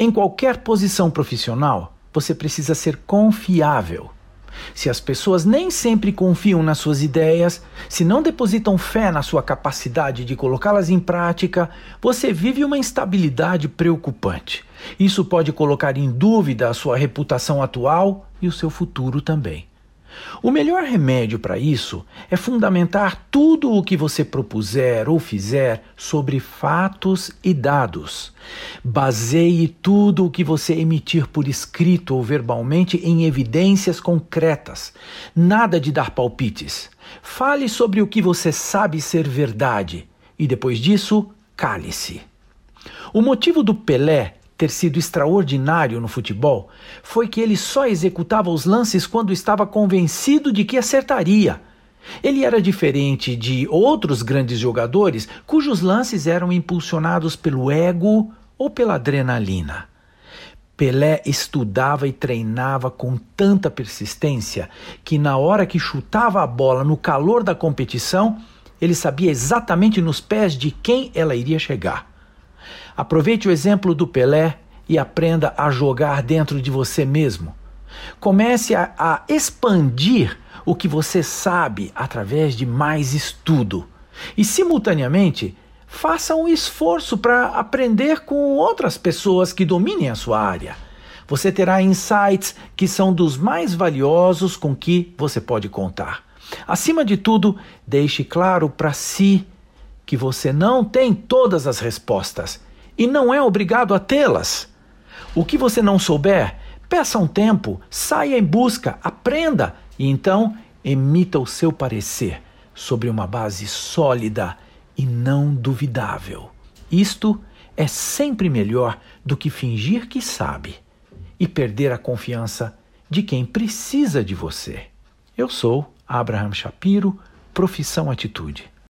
Em qualquer posição profissional, você precisa ser confiável. Se as pessoas nem sempre confiam nas suas ideias, se não depositam fé na sua capacidade de colocá-las em prática, você vive uma instabilidade preocupante. Isso pode colocar em dúvida a sua reputação atual e o seu futuro também. O melhor remédio para isso é fundamentar tudo o que você propuser ou fizer sobre fatos e dados. Baseie tudo o que você emitir por escrito ou verbalmente em evidências concretas. Nada de dar palpites. Fale sobre o que você sabe ser verdade e depois disso, cale-se. O motivo do Pelé ter sido extraordinário no futebol foi que ele só executava os lances quando estava convencido de que acertaria. Ele era diferente de outros grandes jogadores cujos lances eram impulsionados pelo ego ou pela adrenalina. Pelé estudava e treinava com tanta persistência que, na hora que chutava a bola no calor da competição, ele sabia exatamente nos pés de quem ela iria chegar. Aproveite o exemplo do Pelé e aprenda a jogar dentro de você mesmo. Comece a, a expandir o que você sabe através de mais estudo. E, simultaneamente, faça um esforço para aprender com outras pessoas que dominem a sua área. Você terá insights que são dos mais valiosos com que você pode contar. Acima de tudo, deixe claro para si que você não tem todas as respostas e não é obrigado a tê-las. O que você não souber, peça um tempo, saia em busca, aprenda e então emita o seu parecer sobre uma base sólida e não duvidável. Isto é sempre melhor do que fingir que sabe e perder a confiança de quem precisa de você. Eu sou Abraham Shapiro, profissão atitude.